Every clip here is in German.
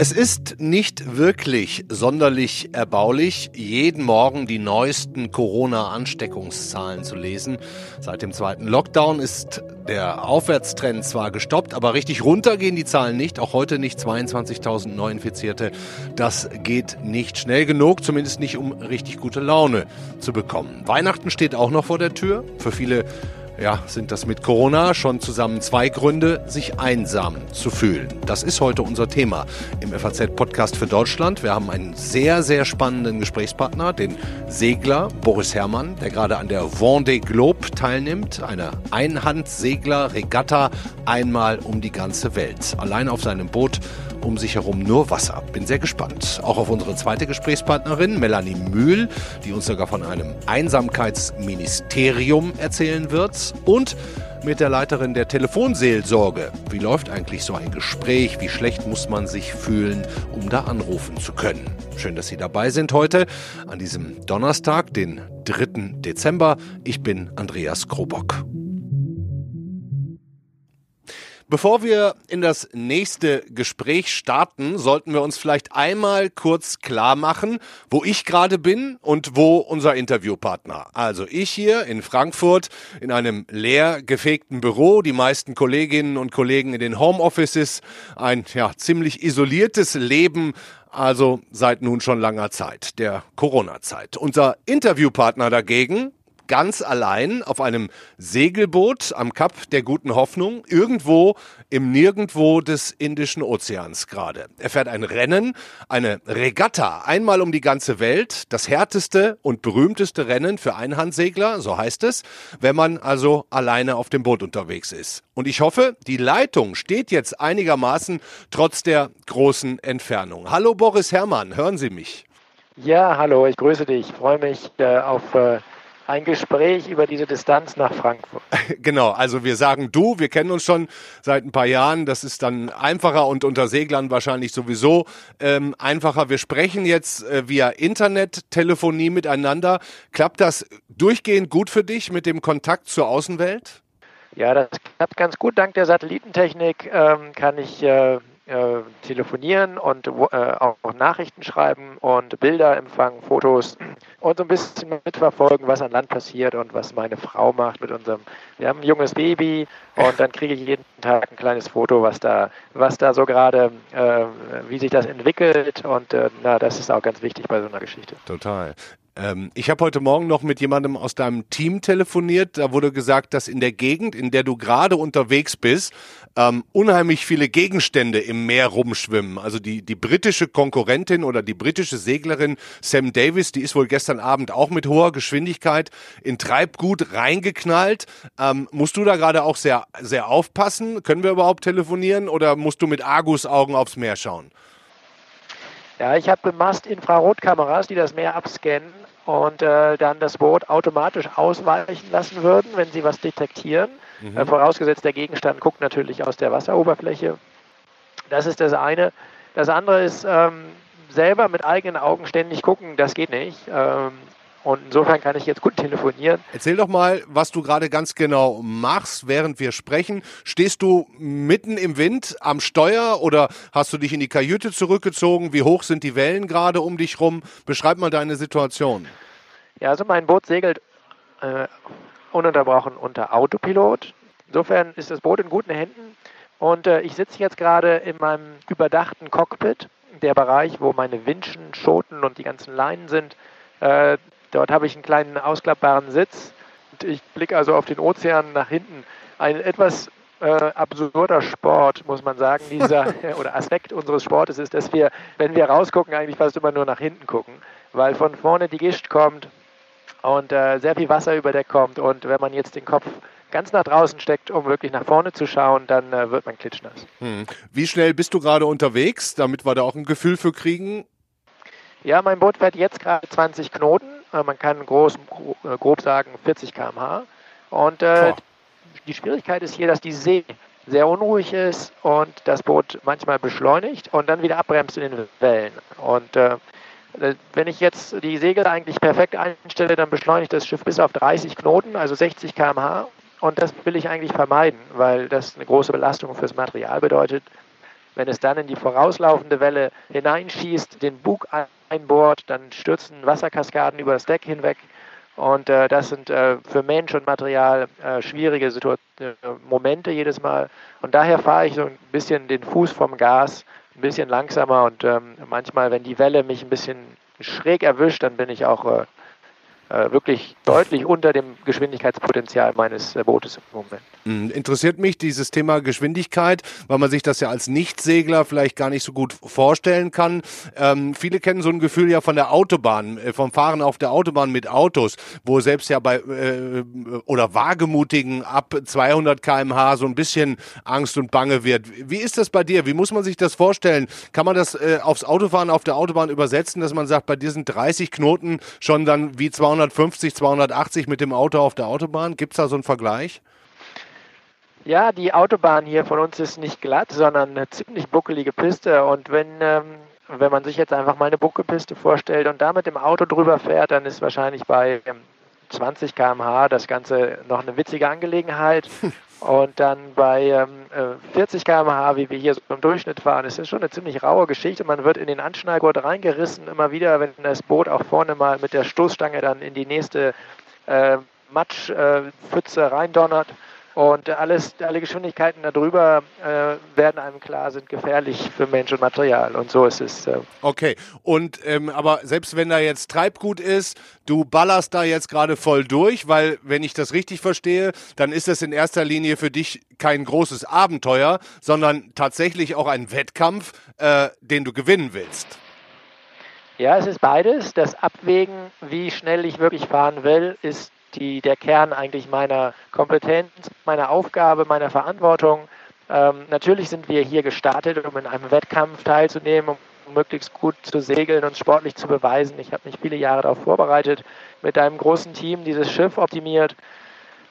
Es ist nicht wirklich sonderlich erbaulich, jeden Morgen die neuesten Corona-Ansteckungszahlen zu lesen. Seit dem zweiten Lockdown ist der Aufwärtstrend zwar gestoppt, aber richtig runter gehen die Zahlen nicht. Auch heute nicht 22.000 Neuinfizierte. Das geht nicht schnell genug, zumindest nicht, um richtig gute Laune zu bekommen. Weihnachten steht auch noch vor der Tür. Für viele ja, sind das mit Corona schon zusammen zwei Gründe, sich einsam zu fühlen. Das ist heute unser Thema im FAZ-Podcast für Deutschland. Wir haben einen sehr, sehr spannenden Gesprächspartner, den Segler Boris Herrmann, der gerade an der Vendée Globe teilnimmt, eine Einhandsegler-Regatta einmal um die ganze Welt. Allein auf seinem Boot um sich herum nur Wasser. Bin sehr gespannt. Auch auf unsere zweite Gesprächspartnerin, Melanie Mühl, die uns sogar von einem Einsamkeitsministerium erzählen wird. Und mit der Leiterin der Telefonseelsorge. Wie läuft eigentlich so ein Gespräch? Wie schlecht muss man sich fühlen, um da anrufen zu können? Schön, dass Sie dabei sind heute an diesem Donnerstag, den 3. Dezember. Ich bin Andreas Krobock. Bevor wir in das nächste Gespräch starten, sollten wir uns vielleicht einmal kurz klar machen, wo ich gerade bin und wo unser Interviewpartner. Also ich hier in Frankfurt in einem leer gefegten Büro, die meisten Kolleginnen und Kollegen in den Homeoffices, ein ja, ziemlich isoliertes Leben, also seit nun schon langer Zeit, der Corona-Zeit. Unser Interviewpartner dagegen, ganz allein auf einem Segelboot am Kap der Guten Hoffnung, irgendwo im Nirgendwo des Indischen Ozeans gerade. Er fährt ein Rennen, eine Regatta, einmal um die ganze Welt, das härteste und berühmteste Rennen für Einhandsegler, so heißt es, wenn man also alleine auf dem Boot unterwegs ist. Und ich hoffe, die Leitung steht jetzt einigermaßen trotz der großen Entfernung. Hallo Boris Herrmann, hören Sie mich? Ja, hallo, ich grüße dich. Ich freue mich äh, auf äh, ein Gespräch über diese Distanz nach Frankfurt. Genau, also wir sagen du, wir kennen uns schon seit ein paar Jahren, das ist dann einfacher und unter Seglern wahrscheinlich sowieso ähm, einfacher. Wir sprechen jetzt äh, via Internettelefonie miteinander. Klappt das durchgehend gut für dich mit dem Kontakt zur Außenwelt? Ja, das klappt ganz gut. Dank der Satellitentechnik ähm, kann ich äh, äh, telefonieren und äh, auch Nachrichten schreiben und Bilder empfangen, Fotos und so ein bisschen mitverfolgen, was an Land passiert und was meine Frau macht mit unserem. Wir haben ein junges Baby und dann kriege ich jeden Tag ein kleines Foto, was da, was da so gerade, äh, wie sich das entwickelt und äh, na, das ist auch ganz wichtig bei so einer Geschichte. Total. Ähm, ich habe heute Morgen noch mit jemandem aus deinem Team telefoniert. Da wurde gesagt, dass in der Gegend, in der du gerade unterwegs bist, ähm, unheimlich viele Gegenstände im Meer rumschwimmen. Also die, die britische Konkurrentin oder die britische Seglerin Sam Davis, die ist wohl gestern Abend auch mit hoher Geschwindigkeit in Treibgut reingeknallt. Ähm, musst du da gerade auch sehr, sehr aufpassen? Können wir überhaupt telefonieren oder musst du mit Argusaugen aufs Meer schauen? Ja, ich habe Mast Infrarotkameras, die das Meer abscannen und äh, dann das Boot automatisch ausweichen lassen würden, wenn sie was detektieren. Mhm. Äh, vorausgesetzt, der Gegenstand guckt natürlich aus der Wasseroberfläche. Das ist das eine. Das andere ist, ähm, selber mit eigenen Augen ständig gucken, das geht nicht. Ähm, und insofern kann ich jetzt gut telefonieren. Erzähl doch mal, was du gerade ganz genau machst, während wir sprechen. Stehst du mitten im Wind am Steuer oder hast du dich in die Kajüte zurückgezogen? Wie hoch sind die Wellen gerade um dich rum? Beschreib mal deine Situation. Ja, also mein Boot segelt äh, ununterbrochen unter Autopilot. Insofern ist das Boot in guten Händen. Und äh, ich sitze jetzt gerade in meinem überdachten Cockpit, der Bereich, wo meine Winschen, Schoten und die ganzen Leinen sind. Äh, Dort habe ich einen kleinen ausklappbaren Sitz und ich blicke also auf den Ozean nach hinten. Ein etwas äh, absurder Sport, muss man sagen, dieser oder Aspekt unseres Sportes ist, dass wir, wenn wir rausgucken, eigentlich fast immer nur nach hinten gucken, weil von vorne die Gischt kommt und äh, sehr viel Wasser über Deck kommt und wenn man jetzt den Kopf ganz nach draußen steckt, um wirklich nach vorne zu schauen, dann äh, wird man klitschnass. Hm. Wie schnell bist du gerade unterwegs, damit wir da auch ein Gefühl für kriegen? Ja, mein Boot fährt jetzt gerade 20 Knoten man kann groß, äh, grob sagen 40 km/h. Und äh, die Schwierigkeit ist hier, dass die See sehr unruhig ist und das Boot manchmal beschleunigt und dann wieder abbremst in den Wellen. Und äh, wenn ich jetzt die Segel eigentlich perfekt einstelle, dann beschleunigt das Schiff bis auf 30 Knoten, also 60 km/h. und das will ich eigentlich vermeiden, weil das eine große Belastung fürs Material bedeutet. Wenn es dann in die vorauslaufende Welle hineinschießt, den Bug einbohrt, dann stürzen Wasserkaskaden über das Deck hinweg. Und äh, das sind äh, für Mensch und Material äh, schwierige Situ äh, Momente jedes Mal. Und daher fahre ich so ein bisschen den Fuß vom Gas, ein bisschen langsamer. Und ähm, manchmal, wenn die Welle mich ein bisschen schräg erwischt, dann bin ich auch äh, wirklich deutlich unter dem Geschwindigkeitspotenzial meines äh, Bootes im Moment. Hm, interessiert mich dieses Thema Geschwindigkeit, weil man sich das ja als Nichtsegler vielleicht gar nicht so gut vorstellen kann. Ähm, viele kennen so ein Gefühl ja von der Autobahn, äh, vom Fahren auf der Autobahn mit Autos, wo selbst ja bei äh, oder wagemutigen ab 200 km/h so ein bisschen Angst und Bange wird. Wie ist das bei dir? Wie muss man sich das vorstellen? Kann man das äh, aufs Autofahren auf der Autobahn übersetzen, dass man sagt, bei diesen 30 Knoten schon dann wie 200 250, 280 mit dem Auto auf der Autobahn? Gibt es da so einen Vergleich? Ja, die Autobahn hier von uns ist nicht glatt, sondern eine ziemlich buckelige Piste. Und wenn, ähm, wenn man sich jetzt einfach mal eine Buckelpiste vorstellt und da mit dem Auto drüber fährt, dann ist wahrscheinlich bei ähm, 20 km/h das Ganze noch eine witzige Angelegenheit. Und dann bei ähm, 40 äh, km/h, wie wir hier so im Durchschnitt fahren, ist das schon eine ziemlich raue Geschichte. Man wird in den Anschnallgurt reingerissen, immer wieder, wenn das Boot auch vorne mal mit der Stoßstange dann in die nächste äh, Matschpfütze äh, reindonnert. Und alles, alle Geschwindigkeiten darüber äh, werden einem klar, sind gefährlich für Mensch und Material. Und so ist es. Äh. Okay. Und ähm, aber selbst wenn da jetzt Treibgut ist, du ballerst da jetzt gerade voll durch, weil wenn ich das richtig verstehe, dann ist das in erster Linie für dich kein großes Abenteuer, sondern tatsächlich auch ein Wettkampf, äh, den du gewinnen willst. Ja, es ist beides. Das Abwägen, wie schnell ich wirklich fahren will, ist die, der Kern eigentlich meiner Kompetenz, meiner Aufgabe, meiner Verantwortung. Ähm, natürlich sind wir hier gestartet, um in einem Wettkampf teilzunehmen, um möglichst gut zu segeln und sportlich zu beweisen. Ich habe mich viele Jahre darauf vorbereitet, mit einem großen Team dieses Schiff optimiert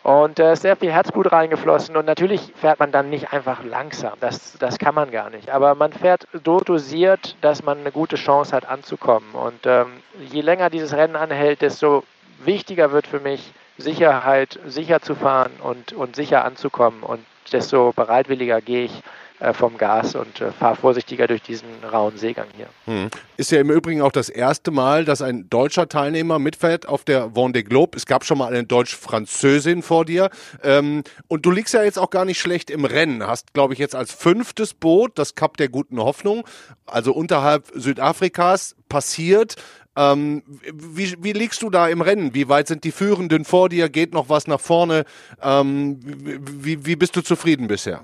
und äh, sehr viel Herzblut reingeflossen. Und natürlich fährt man dann nicht einfach langsam, das, das kann man gar nicht. Aber man fährt so dosiert, dass man eine gute Chance hat anzukommen. Und ähm, je länger dieses Rennen anhält, desto wichtiger wird für mich Sicherheit, sicher zu fahren und, und sicher anzukommen. Und desto bereitwilliger gehe ich äh, vom Gas und äh, fahre vorsichtiger durch diesen rauen Seegang hier. Hm. Ist ja im Übrigen auch das erste Mal, dass ein deutscher Teilnehmer mitfährt auf der Vendée Globe. Es gab schon mal eine deutsch-französin vor dir. Ähm, und du liegst ja jetzt auch gar nicht schlecht im Rennen. Hast, glaube ich, jetzt als fünftes Boot das Kap der guten Hoffnung, also unterhalb Südafrikas, passiert. Ähm, wie, wie liegst du da im Rennen? Wie weit sind die Führenden vor dir? Geht noch was nach vorne? Ähm, wie, wie bist du zufrieden bisher?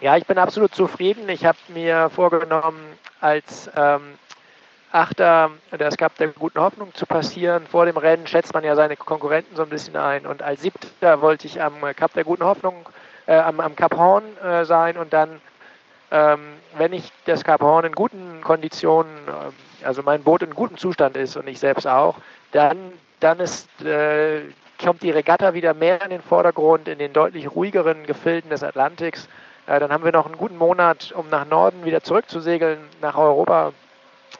Ja, ich bin absolut zufrieden. Ich habe mir vorgenommen, als ähm, Achter das Cup der guten Hoffnung zu passieren. Vor dem Rennen schätzt man ja seine Konkurrenten so ein bisschen ein. Und als Siebter wollte ich am Cup der guten Hoffnung, äh, am, am Cap Horn äh, sein und dann ähm, wenn ich das Cap Horn in guten Konditionen, äh, also mein Boot in gutem Zustand ist und ich selbst auch, dann, dann ist, äh, kommt die Regatta wieder mehr in den Vordergrund, in den deutlich ruhigeren Gefilden des Atlantiks. Äh, dann haben wir noch einen guten Monat, um nach Norden wieder zurückzusegeln, nach Europa.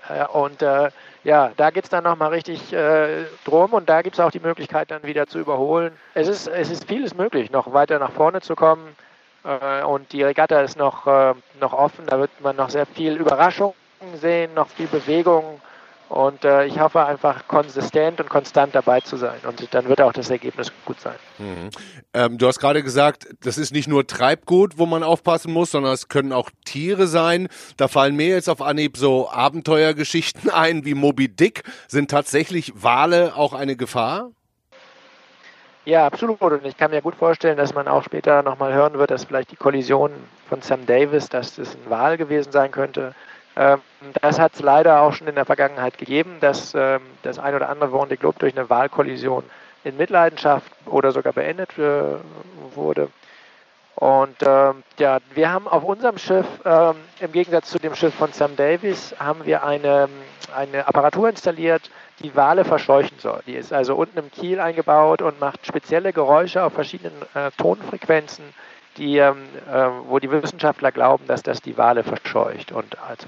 Äh, und äh, ja, da geht es dann nochmal richtig äh, drum und da gibt es auch die Möglichkeit, dann wieder zu überholen. Es ist, es ist vieles möglich, noch weiter nach vorne zu kommen. Äh, und die Regatta ist noch, noch offen. Da wird man noch sehr viel Überraschung sehen, noch viel Bewegung. Und äh, ich hoffe einfach konsistent und konstant dabei zu sein. Und dann wird auch das Ergebnis gut sein. Mhm. Ähm, du hast gerade gesagt, das ist nicht nur Treibgut, wo man aufpassen muss, sondern es können auch Tiere sein. Da fallen mir jetzt auf Anhieb so Abenteuergeschichten ein wie Moby Dick. Sind tatsächlich Wale auch eine Gefahr? Ja, absolut. Und ich kann mir gut vorstellen, dass man auch später nochmal hören wird, dass vielleicht die Kollision von Sam Davis, dass das ein Wahl gewesen sein könnte. Ähm, das hat es leider auch schon in der Vergangenheit gegeben, dass ähm, das ein oder andere Vendée Globe durch eine Wahlkollision in Mitleidenschaft oder sogar beendet äh, wurde. Und ähm, ja, wir haben auf unserem Schiff, im Gegensatz zu dem Schiff von Sam Davis, haben wir eine, eine Apparatur installiert, die Wale verscheuchen soll. Die ist also unten im Kiel eingebaut und macht spezielle Geräusche auf verschiedenen äh, Tonfrequenzen, die, äh, wo die Wissenschaftler glauben, dass das die Wale verscheucht und also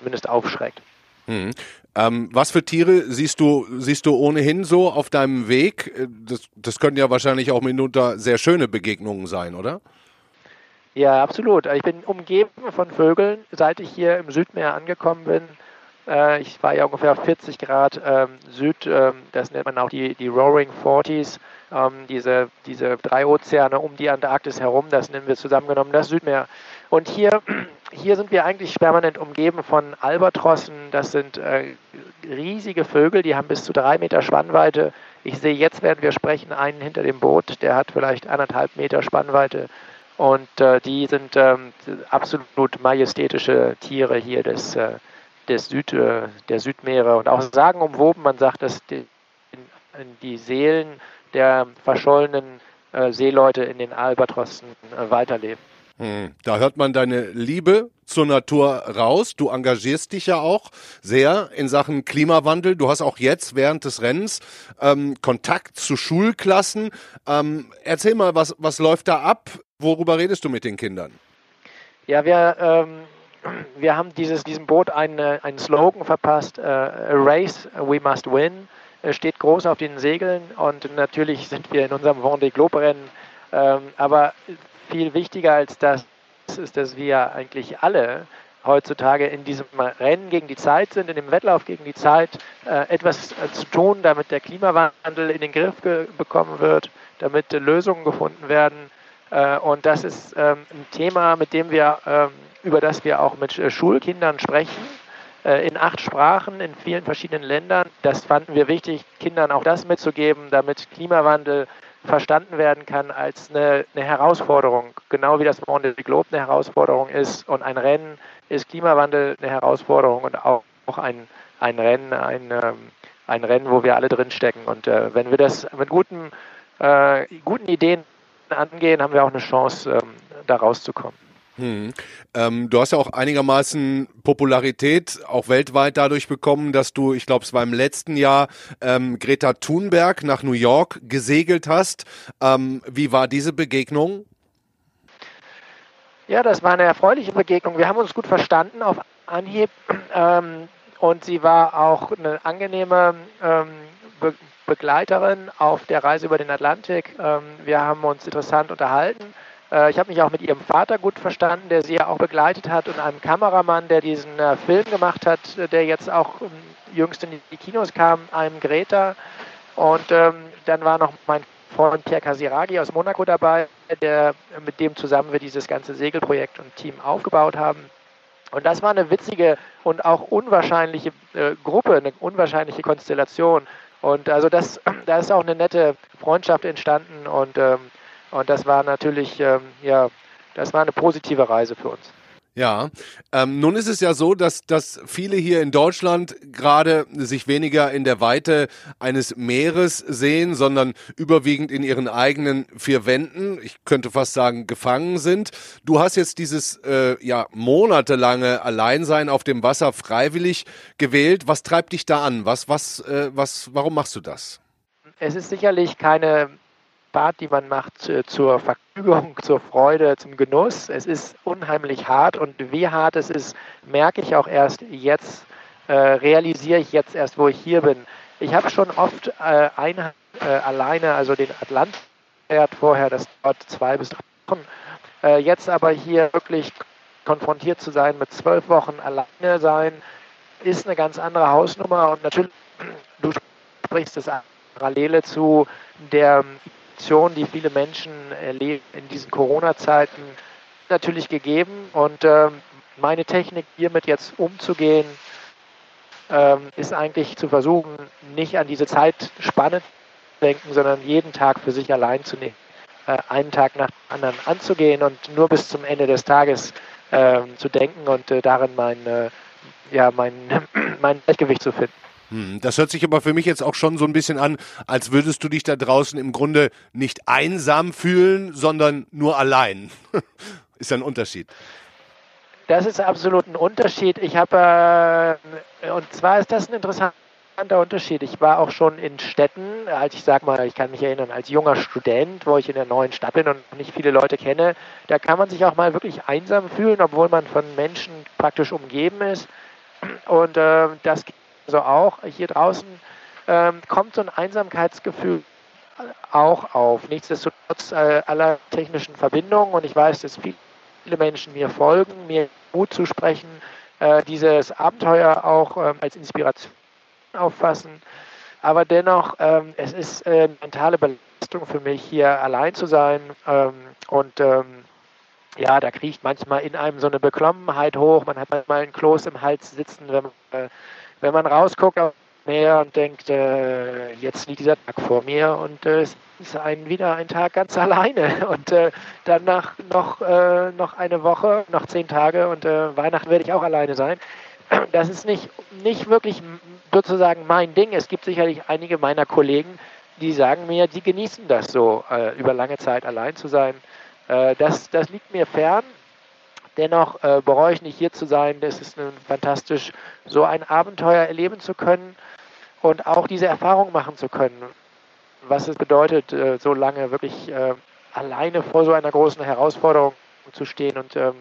zumindest aufschreckt. Hm. Ähm, was für Tiere siehst du, siehst du ohnehin so auf deinem Weg? Äh, das, das können ja wahrscheinlich auch mitunter sehr schöne Begegnungen sein, oder? Ja, absolut. Ich bin umgeben von Vögeln, seit ich hier im Südmeer angekommen bin. Äh, ich war ja ungefähr 40 Grad ähm, Süd, ähm, das nennt man auch die, die Roaring Forties, ähm, diese, diese drei Ozeane um die Antarktis herum, das nennen wir zusammengenommen das Südmeer. Und hier, hier sind wir eigentlich permanent umgeben von Albatrossen, das sind äh, riesige Vögel, die haben bis zu drei Meter Spannweite. Ich sehe jetzt, während wir sprechen, einen hinter dem Boot, der hat vielleicht anderthalb Meter Spannweite. Und äh, die sind ähm, absolut majestätische Tiere hier des, äh, des Süd, äh, der Südmeere und auch sagenumwoben. Man sagt, dass die, die Seelen der verschollenen äh, Seeleute in den Albatrossen äh, weiterleben. Hm, da hört man deine Liebe zur Natur raus. Du engagierst dich ja auch sehr in Sachen Klimawandel. Du hast auch jetzt während des Rennens ähm, Kontakt zu Schulklassen. Ähm, erzähl mal, was, was läuft da ab? Worüber redest du mit den Kindern? Ja, wir ähm, wir haben dieses, diesem Boot einen, einen Slogan verpasst, äh, A Race We Must Win, steht groß auf den Segeln und natürlich sind wir in unserem Vendée Globe Rennen, ähm, aber viel wichtiger als das ist, dass wir eigentlich alle heutzutage in diesem Rennen gegen die Zeit sind, in dem Wettlauf gegen die Zeit, äh, etwas äh, zu tun, damit der Klimawandel in den Griff bekommen wird, damit äh, Lösungen gefunden werden. Und das ist ähm, ein Thema, mit dem wir ähm, über das wir auch mit Schulkindern sprechen, in acht Sprachen, in vielen verschiedenen Ländern. Das fanden wir wichtig, Kindern auch das mitzugeben, damit Klimawandel verstanden werden kann als eine, eine Herausforderung, genau wie das Monde Globe eine Herausforderung ist und ein Rennen ist Klimawandel eine Herausforderung und auch, auch ein, ein Rennen, ein, ähm, ein Rennen, wo wir alle drinstecken. Und äh, wenn wir das mit guten, äh, guten Ideen angehen, haben wir auch eine Chance, ähm, da rauszukommen. Hm. Ähm, du hast ja auch einigermaßen Popularität auch weltweit dadurch bekommen, dass du, ich glaube, es war im letzten Jahr ähm, Greta Thunberg nach New York gesegelt hast. Ähm, wie war diese Begegnung? Ja, das war eine erfreuliche Begegnung. Wir haben uns gut verstanden auf Anhieb ähm, und sie war auch eine angenehme ähm, Be Begleiterin auf der Reise über den Atlantik. Ähm, wir haben uns interessant unterhalten. Äh, ich habe mich auch mit ihrem Vater gut verstanden, der sie ja auch begleitet hat, und einem Kameramann, der diesen äh, Film gemacht hat, äh, der jetzt auch ähm, jüngst in die Kinos kam, einem Greta. Und ähm, dann war noch mein Freund Pierre Casiraghi aus Monaco dabei, der, mit dem zusammen wir dieses ganze Segelprojekt und Team aufgebaut haben. Und das war eine witzige und auch unwahrscheinliche äh, Gruppe, eine unwahrscheinliche Konstellation. Und also das, da ist auch eine nette Freundschaft entstanden und ähm, und das war natürlich, ähm, ja, das war eine positive Reise für uns. Ja, ähm, nun ist es ja so, dass, dass viele hier in Deutschland gerade sich weniger in der Weite eines Meeres sehen, sondern überwiegend in ihren eigenen vier Wänden, ich könnte fast sagen, gefangen sind. Du hast jetzt dieses äh, ja monatelange Alleinsein auf dem Wasser freiwillig gewählt. Was treibt dich da an? Was, was, äh, was, warum machst du das? Es ist sicherlich keine Fahrt, die man macht, zur Verfügung, zur Freude, zum Genuss. Es ist unheimlich hart und wie hart es ist, merke ich auch erst jetzt, äh, realisiere ich jetzt erst, wo ich hier bin. Ich habe schon oft äh, ein, äh, alleine, also den Atlantik vorher, das dauert zwei bis drei Wochen. Äh, jetzt aber hier wirklich konfrontiert zu sein mit zwölf Wochen alleine sein, ist eine ganz andere Hausnummer und natürlich, du sprichst es an, Parallele zu der Situation, die viele Menschen erleben in diesen Corona-Zeiten, natürlich gegeben. Und ähm, meine Technik, hiermit jetzt umzugehen, ähm, ist eigentlich zu versuchen, nicht an diese Zeitspanne zu denken, sondern jeden Tag für sich allein zu nehmen. Äh, einen Tag nach dem anderen anzugehen und nur bis zum Ende des Tages äh, zu denken und äh, darin mein, äh, ja, mein, mein Gleichgewicht zu finden. Hm, das hört sich aber für mich jetzt auch schon so ein bisschen an, als würdest du dich da draußen im Grunde nicht einsam fühlen, sondern nur allein. ist ja ein Unterschied. Das ist absolut ein Unterschied. Ich habe, äh, und zwar ist das ein interessanter Unterschied. Ich war auch schon in Städten, als ich sag mal, ich kann mich erinnern, als junger Student, wo ich in der neuen Stadt bin und nicht viele Leute kenne, da kann man sich auch mal wirklich einsam fühlen, obwohl man von Menschen praktisch umgeben ist. Und äh, das also auch hier draußen äh, kommt so ein Einsamkeitsgefühl auch auf. Nichtsdestotrotz äh, aller technischen Verbindungen und ich weiß, dass viele Menschen mir folgen, mir Mut zu sprechen, äh, dieses Abenteuer auch ähm, als Inspiration auffassen. Aber dennoch, ähm, es ist äh, mentale Belastung für mich, hier allein zu sein ähm, und ähm, ja, da kriecht manchmal in einem so eine Beklommenheit hoch. Man hat manchmal ein Kloß im Hals sitzen, wenn man, äh, wenn man rausguckt auf Meer und denkt, äh, jetzt liegt dieser Tag vor mir und äh, es ist ein, wieder ein Tag ganz alleine. Und äh, danach noch, äh, noch eine Woche, noch zehn Tage und äh, Weihnachten werde ich auch alleine sein. Das ist nicht, nicht wirklich sozusagen mein Ding. Es gibt sicherlich einige meiner Kollegen, die sagen mir, sie genießen das so, über lange Zeit allein zu sein. Äh, das, das liegt mir fern. Dennoch äh, bereue ich nicht hier zu sein. Es ist fantastisch, so ein Abenteuer erleben zu können und auch diese Erfahrung machen zu können, was es bedeutet, äh, so lange wirklich äh, alleine vor so einer großen Herausforderung zu stehen und ähm,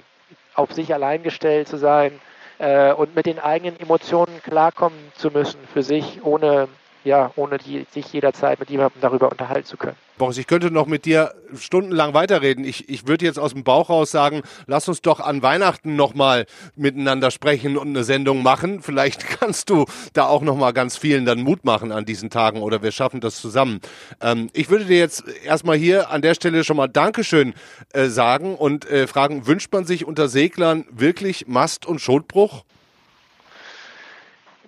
auf sich allein gestellt zu sein äh, und mit den eigenen Emotionen klarkommen zu müssen für sich, ohne ja, ohne die, sich jederzeit mit jemandem darüber unterhalten zu können. Boris, ich könnte noch mit dir stundenlang weiterreden. Ich, ich würde jetzt aus dem Bauch raus sagen, lass uns doch an Weihnachten nochmal miteinander sprechen und eine Sendung machen. Vielleicht kannst du da auch nochmal ganz vielen dann Mut machen an diesen Tagen oder wir schaffen das zusammen. Ähm, ich würde dir jetzt erstmal hier an der Stelle schon mal Dankeschön äh, sagen und äh, fragen, wünscht man sich unter Seglern wirklich Mast- und Schotbruch?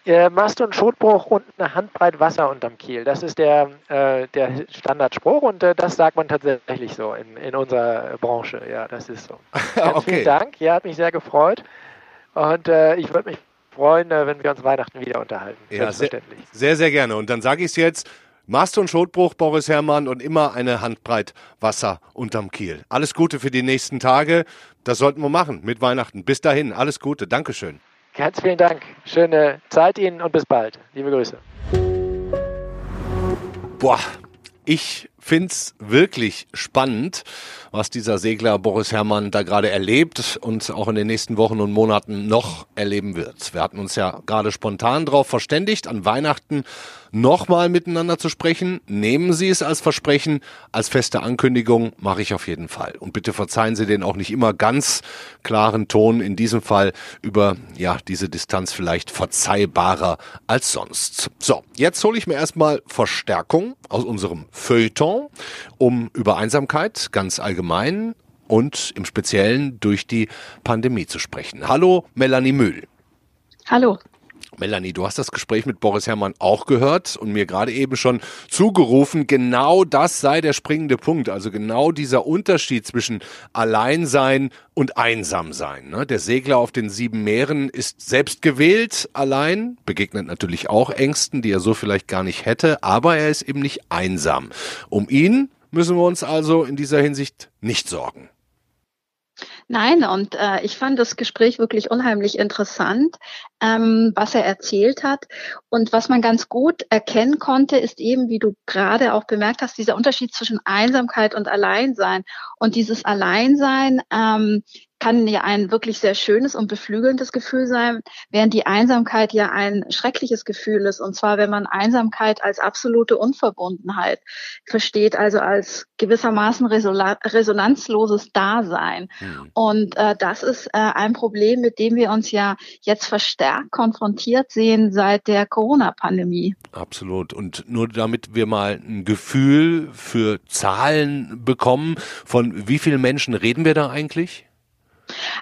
Äh, Mast- und Schotbruch und eine Handbreit Wasser unterm Kiel. Das ist der, äh, der Standardspruch und äh, das sagt man tatsächlich so in, in unserer Branche. Ja, das ist so. Ganz okay. Vielen Dank. Ja, hat mich sehr gefreut. Und äh, ich würde mich freuen, äh, wenn wir uns Weihnachten wieder unterhalten. Ja, selbstverständlich. Sehr, sehr, sehr gerne. Und dann sage ich es jetzt. Mast- und Schotbruch, Boris Herrmann, und immer eine Handbreit Wasser unterm Kiel. Alles Gute für die nächsten Tage. Das sollten wir machen mit Weihnachten. Bis dahin, alles Gute. Dankeschön. Ganz vielen Dank. Schöne Zeit Ihnen und bis bald. Liebe Grüße. Boah, ich find's wirklich spannend, was dieser Segler Boris Herrmann da gerade erlebt und auch in den nächsten Wochen und Monaten noch erleben wird. Wir hatten uns ja gerade spontan darauf verständigt, an Weihnachten nochmal miteinander zu sprechen. Nehmen Sie es als Versprechen, als feste Ankündigung, mache ich auf jeden Fall. Und bitte verzeihen Sie den auch nicht immer ganz klaren Ton, in diesem Fall über ja diese Distanz vielleicht verzeihbarer als sonst. So, jetzt hole ich mir erstmal Verstärkung aus unserem Feuilleton, um über Einsamkeit ganz allgemein und im Speziellen durch die Pandemie zu sprechen. Hallo, Melanie Mühl. Hallo. Melanie, du hast das Gespräch mit Boris Herrmann auch gehört und mir gerade eben schon zugerufen, genau das sei der springende Punkt. Also genau dieser Unterschied zwischen Alleinsein und Einsamsein. Ne? Der Segler auf den sieben Meeren ist selbst gewählt, allein, begegnet natürlich auch Ängsten, die er so vielleicht gar nicht hätte, aber er ist eben nicht einsam. Um ihn müssen wir uns also in dieser Hinsicht nicht sorgen. Nein, und äh, ich fand das Gespräch wirklich unheimlich interessant, ähm, was er erzählt hat. Und was man ganz gut erkennen konnte, ist eben, wie du gerade auch bemerkt hast, dieser Unterschied zwischen Einsamkeit und Alleinsein. Und dieses Alleinsein ähm, kann ja ein wirklich sehr schönes und beflügelndes Gefühl sein, während die Einsamkeit ja ein schreckliches Gefühl ist. Und zwar, wenn man Einsamkeit als absolute Unverbundenheit versteht, also als gewissermaßen resonanzloses Dasein. Mhm. Und äh, das ist äh, ein Problem, mit dem wir uns ja jetzt verstärkt konfrontiert sehen seit der Corona-Pandemie. Absolut. Und nur damit wir mal ein Gefühl für Zahlen bekommen, von wie vielen Menschen reden wir da eigentlich?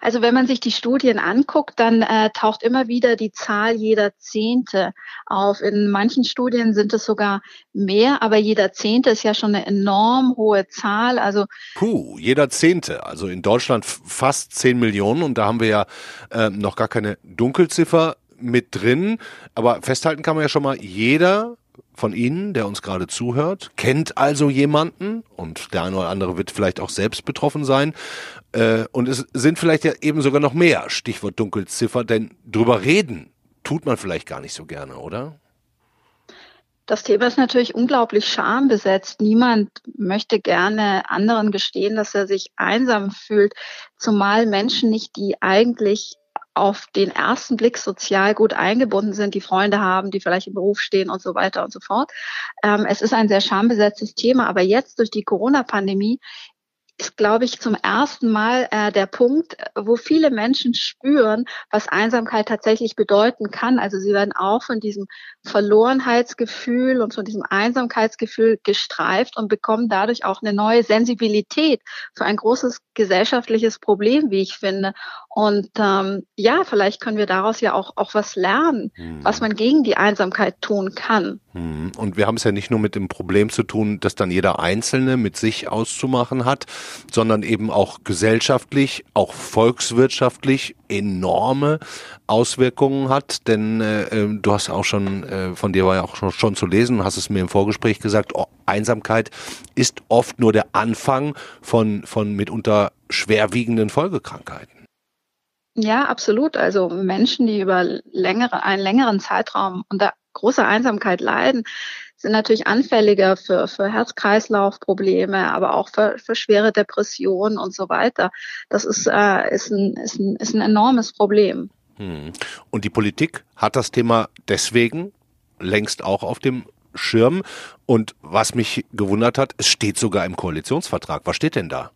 Also wenn man sich die Studien anguckt, dann äh, taucht immer wieder die Zahl jeder Zehnte auf. In manchen Studien sind es sogar mehr, aber jeder Zehnte ist ja schon eine enorm hohe Zahl. Also Puh, jeder Zehnte. Also in Deutschland fast zehn Millionen und da haben wir ja äh, noch gar keine Dunkelziffer mit drin. Aber festhalten kann man ja schon mal, jeder von Ihnen, der uns gerade zuhört, kennt also jemanden und der eine oder andere wird vielleicht auch selbst betroffen sein. Äh, und es sind vielleicht ja eben sogar noch mehr, Stichwort Dunkelziffer, denn drüber reden tut man vielleicht gar nicht so gerne, oder? Das Thema ist natürlich unglaublich schambesetzt. Niemand möchte gerne anderen gestehen, dass er sich einsam fühlt, zumal Menschen nicht die eigentlich auf den ersten Blick sozial gut eingebunden sind, die Freunde haben, die vielleicht im Beruf stehen und so weiter und so fort. Ähm, es ist ein sehr schambesetztes Thema, aber jetzt durch die Corona-Pandemie ist, glaube ich, zum ersten Mal äh, der Punkt, wo viele Menschen spüren, was Einsamkeit tatsächlich bedeuten kann. Also sie werden auch von diesem Verlorenheitsgefühl und von diesem Einsamkeitsgefühl gestreift und bekommen dadurch auch eine neue Sensibilität für ein großes gesellschaftliches Problem, wie ich finde. Und ähm, ja, vielleicht können wir daraus ja auch, auch was lernen, hm. was man gegen die Einsamkeit tun kann. Hm. Und wir haben es ja nicht nur mit dem Problem zu tun, dass dann jeder Einzelne mit sich auszumachen hat, sondern eben auch gesellschaftlich, auch volkswirtschaftlich enorme Auswirkungen hat. Denn äh, ähm, du hast auch schon, äh, von dir war ja auch schon, schon zu lesen, hast es mir im Vorgespräch gesagt, oh, Einsamkeit ist oft nur der Anfang von, von mitunter schwerwiegenden Folgekrankheiten. Ja, absolut. Also Menschen, die über längere, einen längeren Zeitraum unter großer Einsamkeit leiden, sind natürlich anfälliger für, für Herz-Kreislauf-Probleme, aber auch für, für schwere Depressionen und so weiter. Das ist, äh, ist, ein, ist, ein, ist ein enormes Problem. Hm. Und die Politik hat das Thema deswegen längst auch auf dem Schirm. Und was mich gewundert hat, es steht sogar im Koalitionsvertrag. Was steht denn da?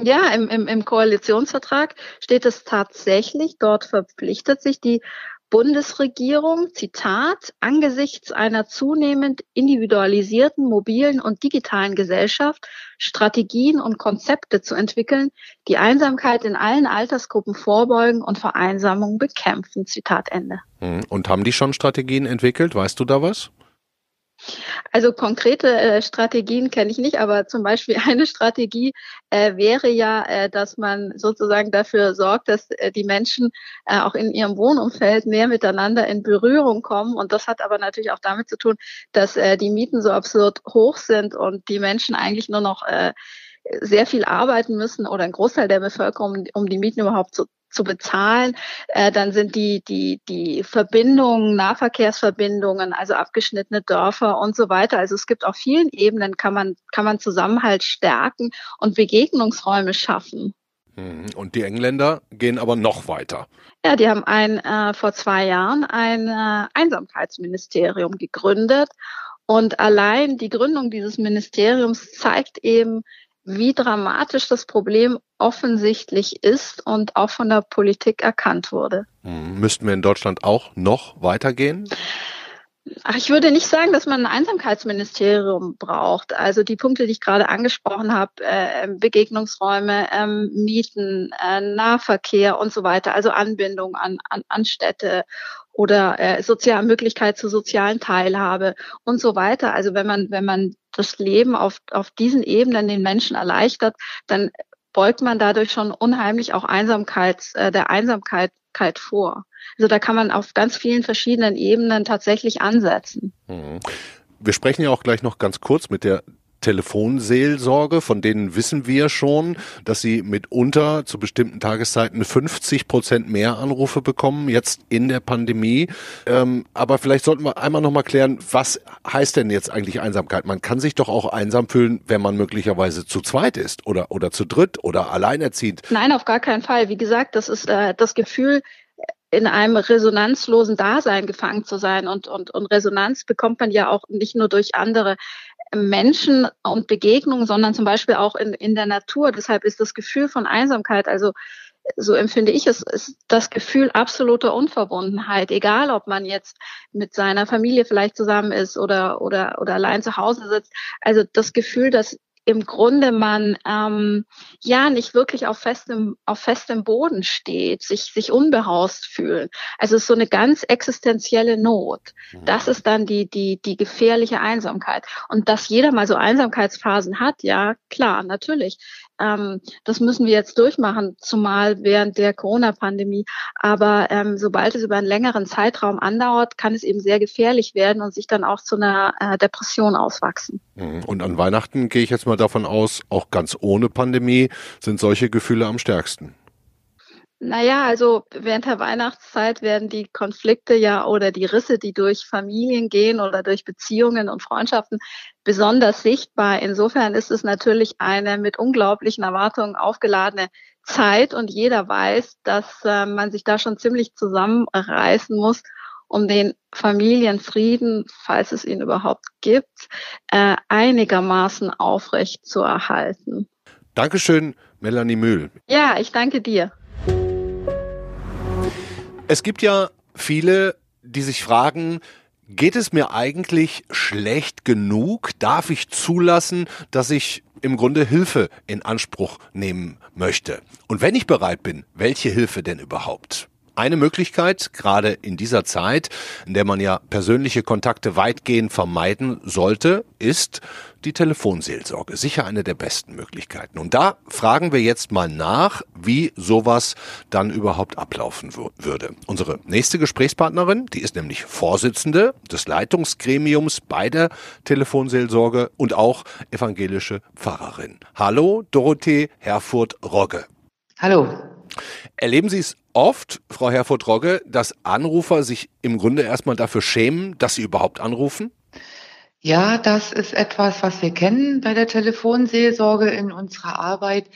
Ja, im, im, im Koalitionsvertrag steht es tatsächlich. Dort verpflichtet sich die Bundesregierung, Zitat, angesichts einer zunehmend individualisierten, mobilen und digitalen Gesellschaft Strategien und Konzepte zu entwickeln, die Einsamkeit in allen Altersgruppen vorbeugen und Vereinsamung bekämpfen. Zitat Ende. Hm. Und haben die schon Strategien entwickelt? Weißt du da was? Also konkrete äh, Strategien kenne ich nicht, aber zum Beispiel eine Strategie äh, wäre ja, äh, dass man sozusagen dafür sorgt, dass äh, die Menschen äh, auch in ihrem Wohnumfeld mehr miteinander in Berührung kommen. Und das hat aber natürlich auch damit zu tun, dass äh, die Mieten so absurd hoch sind und die Menschen eigentlich nur noch sehr viel arbeiten müssen oder ein Großteil der Bevölkerung, um die Mieten überhaupt zu zu bezahlen. Äh, dann sind die, die, die Verbindungen, Nahverkehrsverbindungen, also abgeschnittene Dörfer und so weiter. Also es gibt auf vielen Ebenen kann man, kann man Zusammenhalt stärken und Begegnungsräume schaffen. Mhm. Und die Engländer gehen aber noch weiter. Ja, die haben ein, äh, vor zwei Jahren ein äh, Einsamkeitsministerium gegründet. Und allein die Gründung dieses Ministeriums zeigt eben, wie dramatisch das Problem offensichtlich ist und auch von der Politik erkannt wurde. Hm, müssten wir in Deutschland auch noch weitergehen? Ach, ich würde nicht sagen, dass man ein Einsamkeitsministerium braucht. Also die Punkte, die ich gerade angesprochen habe, äh, Begegnungsräume, ähm, Mieten, äh, Nahverkehr und so weiter, also Anbindung an, an, an Städte oder äh, soziale Möglichkeit zur sozialen Teilhabe und so weiter. Also wenn man, wenn man das Leben auf, auf diesen Ebenen den Menschen erleichtert, dann beugt man dadurch schon unheimlich auch Einsamkeit, äh, der Einsamkeit vor. Also da kann man auf ganz vielen verschiedenen Ebenen tatsächlich ansetzen. Mhm. Wir sprechen ja auch gleich noch ganz kurz mit der Telefonseelsorge, von denen wissen wir schon, dass sie mitunter zu bestimmten Tageszeiten 50 Prozent mehr Anrufe bekommen, jetzt in der Pandemie. Ähm, aber vielleicht sollten wir einmal nochmal klären, was heißt denn jetzt eigentlich Einsamkeit? Man kann sich doch auch einsam fühlen, wenn man möglicherweise zu zweit ist oder, oder zu dritt oder alleinerziehend. Nein, auf gar keinen Fall. Wie gesagt, das ist äh, das Gefühl, in einem resonanzlosen Dasein gefangen zu sein. Und, und, und Resonanz bekommt man ja auch nicht nur durch andere Menschen und Begegnungen, sondern zum Beispiel auch in, in der Natur. Deshalb ist das Gefühl von Einsamkeit, also so empfinde ich es, ist das Gefühl absoluter Unverbundenheit, egal ob man jetzt mit seiner Familie vielleicht zusammen ist oder, oder, oder allein zu Hause sitzt. Also das Gefühl, dass im Grunde man ähm, ja nicht wirklich auf festem, auf festem Boden steht, sich, sich unbehaust fühlen. Also so eine ganz existenzielle Not. Mhm. Das ist dann die, die, die gefährliche Einsamkeit. Und dass jeder mal so Einsamkeitsphasen hat, ja, klar, natürlich. Ähm, das müssen wir jetzt durchmachen, zumal während der Corona-Pandemie. Aber ähm, sobald es über einen längeren Zeitraum andauert, kann es eben sehr gefährlich werden und sich dann auch zu einer äh, Depression auswachsen. Mhm. Und an Weihnachten gehe ich jetzt mal davon aus, auch ganz ohne Pandemie sind solche Gefühle am stärksten. Naja, also während der Weihnachtszeit werden die Konflikte ja oder die Risse, die durch Familien gehen oder durch Beziehungen und Freundschaften besonders sichtbar. Insofern ist es natürlich eine mit unglaublichen Erwartungen aufgeladene Zeit und jeder weiß, dass äh, man sich da schon ziemlich zusammenreißen muss, um den Familienfrieden, falls es ihn überhaupt gibt, äh, einigermaßen aufrecht zu erhalten. Dankeschön, Melanie Mühl. Ja, ich danke dir. Es gibt ja viele, die sich fragen, geht es mir eigentlich schlecht genug? Darf ich zulassen, dass ich im Grunde Hilfe in Anspruch nehmen möchte? Und wenn ich bereit bin, welche Hilfe denn überhaupt? Eine Möglichkeit, gerade in dieser Zeit, in der man ja persönliche Kontakte weitgehend vermeiden sollte, ist die Telefonseelsorge. Sicher eine der besten Möglichkeiten. Und da fragen wir jetzt mal nach, wie sowas dann überhaupt ablaufen würde. Unsere nächste Gesprächspartnerin, die ist nämlich Vorsitzende des Leitungsgremiums bei der Telefonseelsorge und auch evangelische Pfarrerin. Hallo, Dorothee Herfurth-Rogge. Hallo. Erleben Sie es oft, Frau Herfurth-Rogge, dass Anrufer sich im Grunde erstmal dafür schämen, dass sie überhaupt anrufen? Ja, das ist etwas, was wir kennen bei der Telefonseelsorge in unserer Arbeit.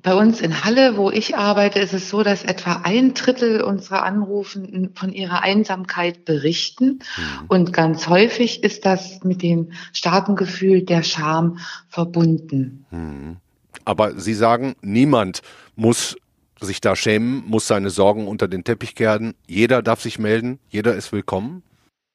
Bei uns in Halle, wo ich arbeite, ist es so, dass etwa ein Drittel unserer Anrufenden von ihrer Einsamkeit berichten. Mhm. Und ganz häufig ist das mit dem starken Gefühl der Scham verbunden. Mhm. Aber Sie sagen, niemand muss sich da schämen, muss seine Sorgen unter den Teppich kehren. Jeder darf sich melden, jeder ist willkommen.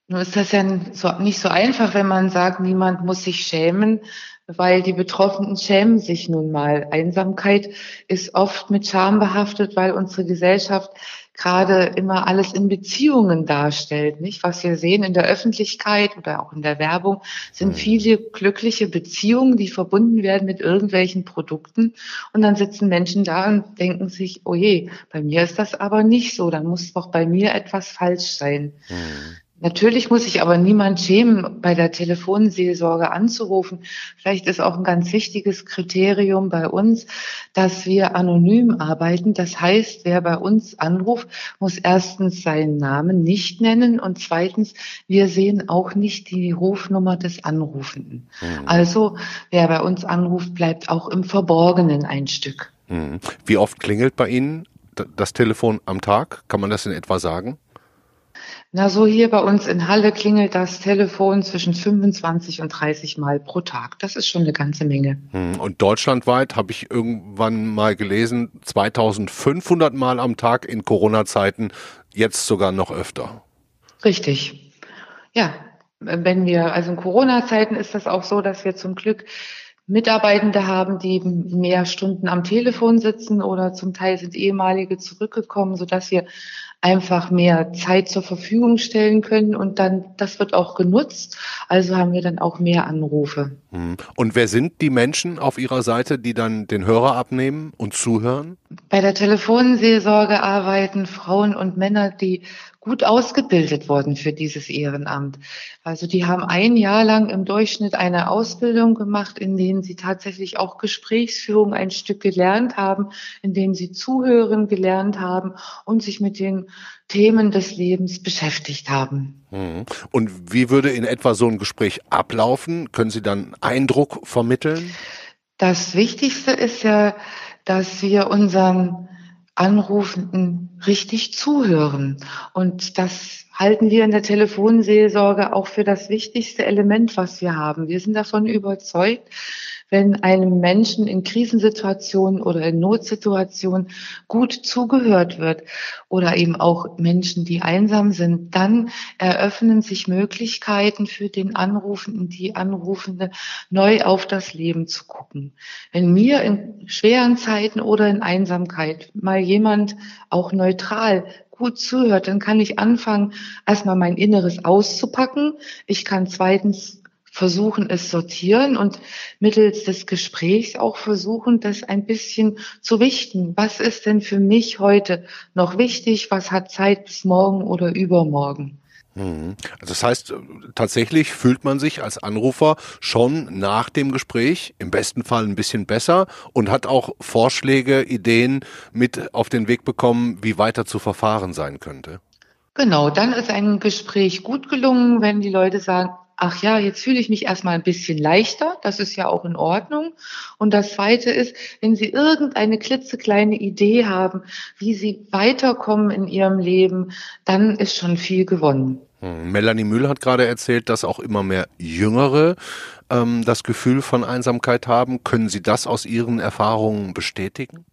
Nur ist das ja nicht so einfach, wenn man sagt, niemand muss sich schämen, weil die Betroffenen schämen sich nun mal. Einsamkeit ist oft mit Scham behaftet, weil unsere Gesellschaft gerade immer alles in Beziehungen darstellt, nicht? Was wir sehen in der Öffentlichkeit oder auch in der Werbung sind mhm. viele glückliche Beziehungen, die verbunden werden mit irgendwelchen Produkten. Und dann sitzen Menschen da und denken sich, oh je, bei mir ist das aber nicht so, dann muss doch bei mir etwas falsch sein. Mhm. Natürlich muss sich aber niemand schämen, bei der Telefonseelsorge anzurufen. Vielleicht ist auch ein ganz wichtiges Kriterium bei uns, dass wir anonym arbeiten. Das heißt, wer bei uns anruft, muss erstens seinen Namen nicht nennen und zweitens, wir sehen auch nicht die Rufnummer des Anrufenden. Mhm. Also, wer bei uns anruft, bleibt auch im Verborgenen ein Stück. Mhm. Wie oft klingelt bei Ihnen das Telefon am Tag? Kann man das in etwa sagen? Na, so hier bei uns in Halle klingelt das Telefon zwischen 25 und 30 Mal pro Tag. Das ist schon eine ganze Menge. Hm, und deutschlandweit habe ich irgendwann mal gelesen, 2500 Mal am Tag in Corona-Zeiten, jetzt sogar noch öfter. Richtig. Ja, wenn wir, also in Corona-Zeiten ist das auch so, dass wir zum Glück Mitarbeitende haben, die mehr Stunden am Telefon sitzen oder zum Teil sind ehemalige zurückgekommen, sodass wir einfach mehr Zeit zur Verfügung stellen können und dann, das wird auch genutzt. Also haben wir dann auch mehr Anrufe. Hm. Und wer sind die Menschen auf Ihrer Seite, die dann den Hörer abnehmen und zuhören? Bei der Telefonseelsorge arbeiten Frauen und Männer, die gut ausgebildet worden für dieses Ehrenamt. Also die haben ein Jahr lang im Durchschnitt eine Ausbildung gemacht, in denen sie tatsächlich auch Gesprächsführung ein Stück gelernt haben, in denen sie zuhören gelernt haben und sich mit den Themen des Lebens beschäftigt haben. Mhm. Und wie würde in etwa so ein Gespräch ablaufen? Können Sie dann Eindruck vermitteln? Das Wichtigste ist ja, dass wir unseren Anrufenden richtig zuhören. Und das halten wir in der Telefonseelsorge auch für das wichtigste Element, was wir haben. Wir sind davon überzeugt, wenn einem Menschen in Krisensituationen oder in Notsituationen gut zugehört wird oder eben auch Menschen, die einsam sind, dann eröffnen sich Möglichkeiten für den Anrufenden, die Anrufende, neu auf das Leben zu gucken. Wenn mir in schweren Zeiten oder in Einsamkeit mal jemand auch neutral gut zuhört, dann kann ich anfangen, erstmal mein Inneres auszupacken. Ich kann zweitens versuchen, es sortieren und mittels des Gesprächs auch versuchen, das ein bisschen zu wichten. Was ist denn für mich heute noch wichtig? Was hat Zeit bis morgen oder übermorgen? Mhm. Also das heißt, tatsächlich fühlt man sich als Anrufer schon nach dem Gespräch im besten Fall ein bisschen besser und hat auch Vorschläge, Ideen mit auf den Weg bekommen, wie weiter zu verfahren sein könnte. Genau, dann ist ein Gespräch gut gelungen, wenn die Leute sagen, ach ja, jetzt fühle ich mich erstmal ein bisschen leichter, das ist ja auch in Ordnung. Und das Zweite ist, wenn Sie irgendeine klitzekleine Idee haben, wie Sie weiterkommen in Ihrem Leben, dann ist schon viel gewonnen. Hm, Melanie Mühl hat gerade erzählt, dass auch immer mehr Jüngere ähm, das Gefühl von Einsamkeit haben. Können Sie das aus Ihren Erfahrungen bestätigen?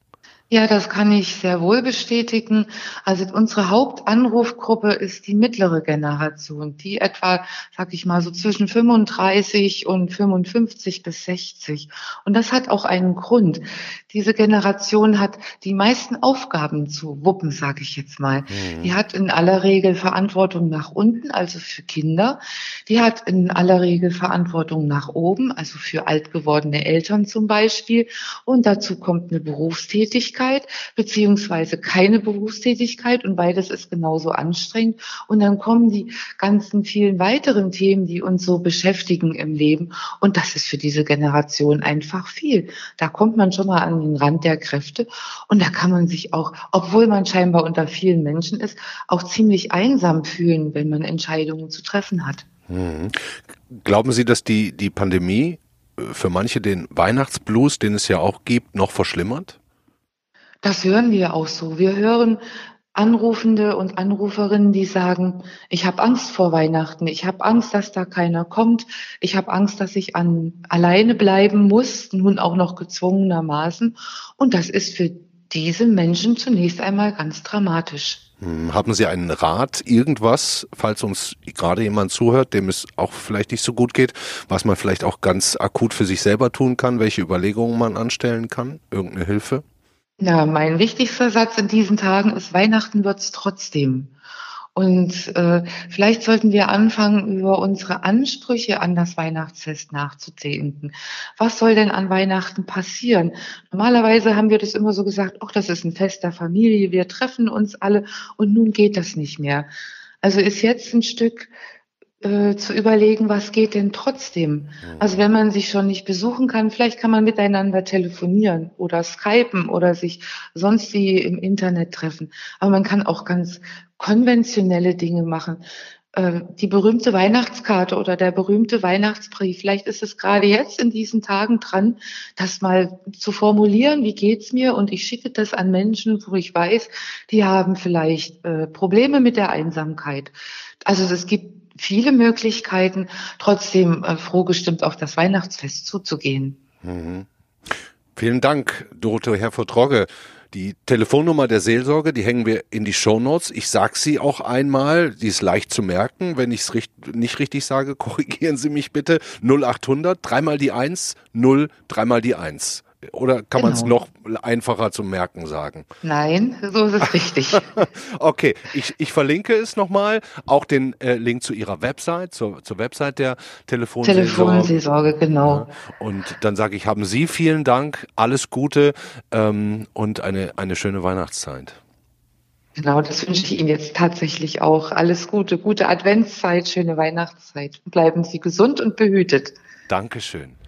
Ja, das kann ich sehr wohl bestätigen. Also unsere Hauptanrufgruppe ist die mittlere Generation, die etwa, sag ich mal, so zwischen 35 und 55 bis 60. Und das hat auch einen Grund. Diese Generation hat die meisten Aufgaben zu wuppen, sage ich jetzt mal. Mhm. Die hat in aller Regel Verantwortung nach unten, also für Kinder. Die hat in aller Regel Verantwortung nach oben, also für alt gewordene Eltern zum Beispiel. Und dazu kommt eine Berufstätigkeit. Berufstätigkeit beziehungsweise keine Berufstätigkeit und beides ist genauso anstrengend. Und dann kommen die ganzen vielen weiteren Themen, die uns so beschäftigen im Leben. Und das ist für diese Generation einfach viel. Da kommt man schon mal an den Rand der Kräfte und da kann man sich auch, obwohl man scheinbar unter vielen Menschen ist, auch ziemlich einsam fühlen, wenn man Entscheidungen zu treffen hat. Mhm. Glauben Sie, dass die, die Pandemie äh, für manche den Weihnachtsblues, den es ja auch gibt, noch verschlimmert? Das hören wir auch so. Wir hören Anrufende und Anruferinnen, die sagen, ich habe Angst vor Weihnachten, ich habe Angst, dass da keiner kommt, ich habe Angst, dass ich an, alleine bleiben muss, nun auch noch gezwungenermaßen. Und das ist für diese Menschen zunächst einmal ganz dramatisch. Hm, haben Sie einen Rat, irgendwas, falls uns gerade jemand zuhört, dem es auch vielleicht nicht so gut geht, was man vielleicht auch ganz akut für sich selber tun kann, welche Überlegungen man anstellen kann? Irgendeine Hilfe? Ja, mein wichtigster Satz in diesen Tagen ist, Weihnachten wird's trotzdem. Und äh, vielleicht sollten wir anfangen, über unsere Ansprüche an das Weihnachtsfest nachzudenken. Was soll denn an Weihnachten passieren? Normalerweise haben wir das immer so gesagt, ach, das ist ein Fest der Familie, wir treffen uns alle und nun geht das nicht mehr. Also ist jetzt ein Stück äh, zu überlegen, was geht denn trotzdem. Mhm. Also wenn man sich schon nicht besuchen kann, vielleicht kann man miteinander telefonieren oder skypen oder sich sonst wie im Internet treffen. Aber man kann auch ganz konventionelle Dinge machen. Äh, die berühmte Weihnachtskarte oder der berühmte Weihnachtsbrief. Vielleicht ist es gerade jetzt in diesen Tagen dran, das mal zu formulieren, wie geht's mir? Und ich schicke das an Menschen, wo ich weiß, die haben vielleicht äh, Probleme mit der Einsamkeit. Also es gibt viele Möglichkeiten, trotzdem äh, froh gestimmt auf das Weihnachtsfest zuzugehen. Mhm. Vielen Dank, Dorothee Herford-Rogge. Die Telefonnummer der Seelsorge, die hängen wir in die Shownotes. Ich sag sie auch einmal, die ist leicht zu merken. Wenn ich es richt nicht richtig sage, korrigieren Sie mich bitte. 0800, dreimal die 1, 0, dreimal die 1. Oder kann genau. man es noch einfacher zu merken sagen? Nein, so ist es richtig. okay, ich, ich verlinke es nochmal, auch den äh, Link zu Ihrer Website, zur, zur Website der Telefonseelsorge. Telefonseelsorge, genau. Ja, und dann sage ich, haben Sie vielen Dank, alles Gute ähm, und eine, eine schöne Weihnachtszeit. Genau, das wünsche ich Ihnen jetzt tatsächlich auch. Alles Gute, gute Adventszeit, schöne Weihnachtszeit. Bleiben Sie gesund und behütet. Dankeschön.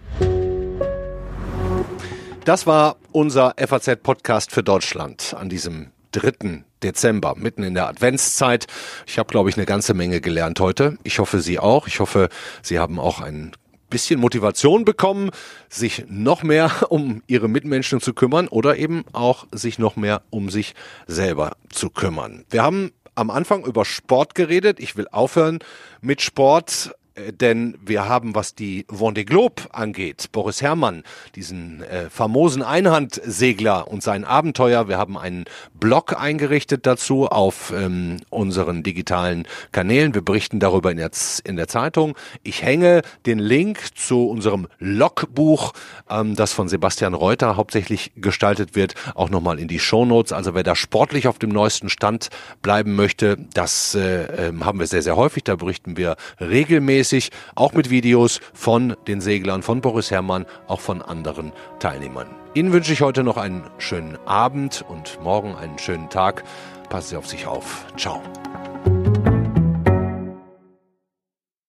Das war unser FAZ-Podcast für Deutschland an diesem 3. Dezember, mitten in der Adventszeit. Ich habe, glaube ich, eine ganze Menge gelernt heute. Ich hoffe, Sie auch. Ich hoffe, Sie haben auch ein bisschen Motivation bekommen, sich noch mehr um Ihre Mitmenschen zu kümmern oder eben auch sich noch mehr um sich selber zu kümmern. Wir haben am Anfang über Sport geredet. Ich will aufhören mit Sport. Äh, denn wir haben, was die Vendée Globe angeht, Boris Herrmann, diesen äh, famosen Einhandsegler und sein Abenteuer. Wir haben einen Blog eingerichtet dazu auf ähm, unseren digitalen Kanälen. Wir berichten darüber in der, in der Zeitung. Ich hänge den Link zu unserem Logbuch, ähm, das von Sebastian Reuter hauptsächlich gestaltet wird, auch nochmal in die Show Notes. Also wer da sportlich auf dem neuesten Stand bleiben möchte, das äh, äh, haben wir sehr, sehr häufig. Da berichten wir regelmäßig regelmäßig, auch mit Videos von den Seglern, von Boris Herrmann, auch von anderen Teilnehmern. Ihnen wünsche ich heute noch einen schönen Abend und morgen einen schönen Tag. Passen Sie auf sich auf. Ciao.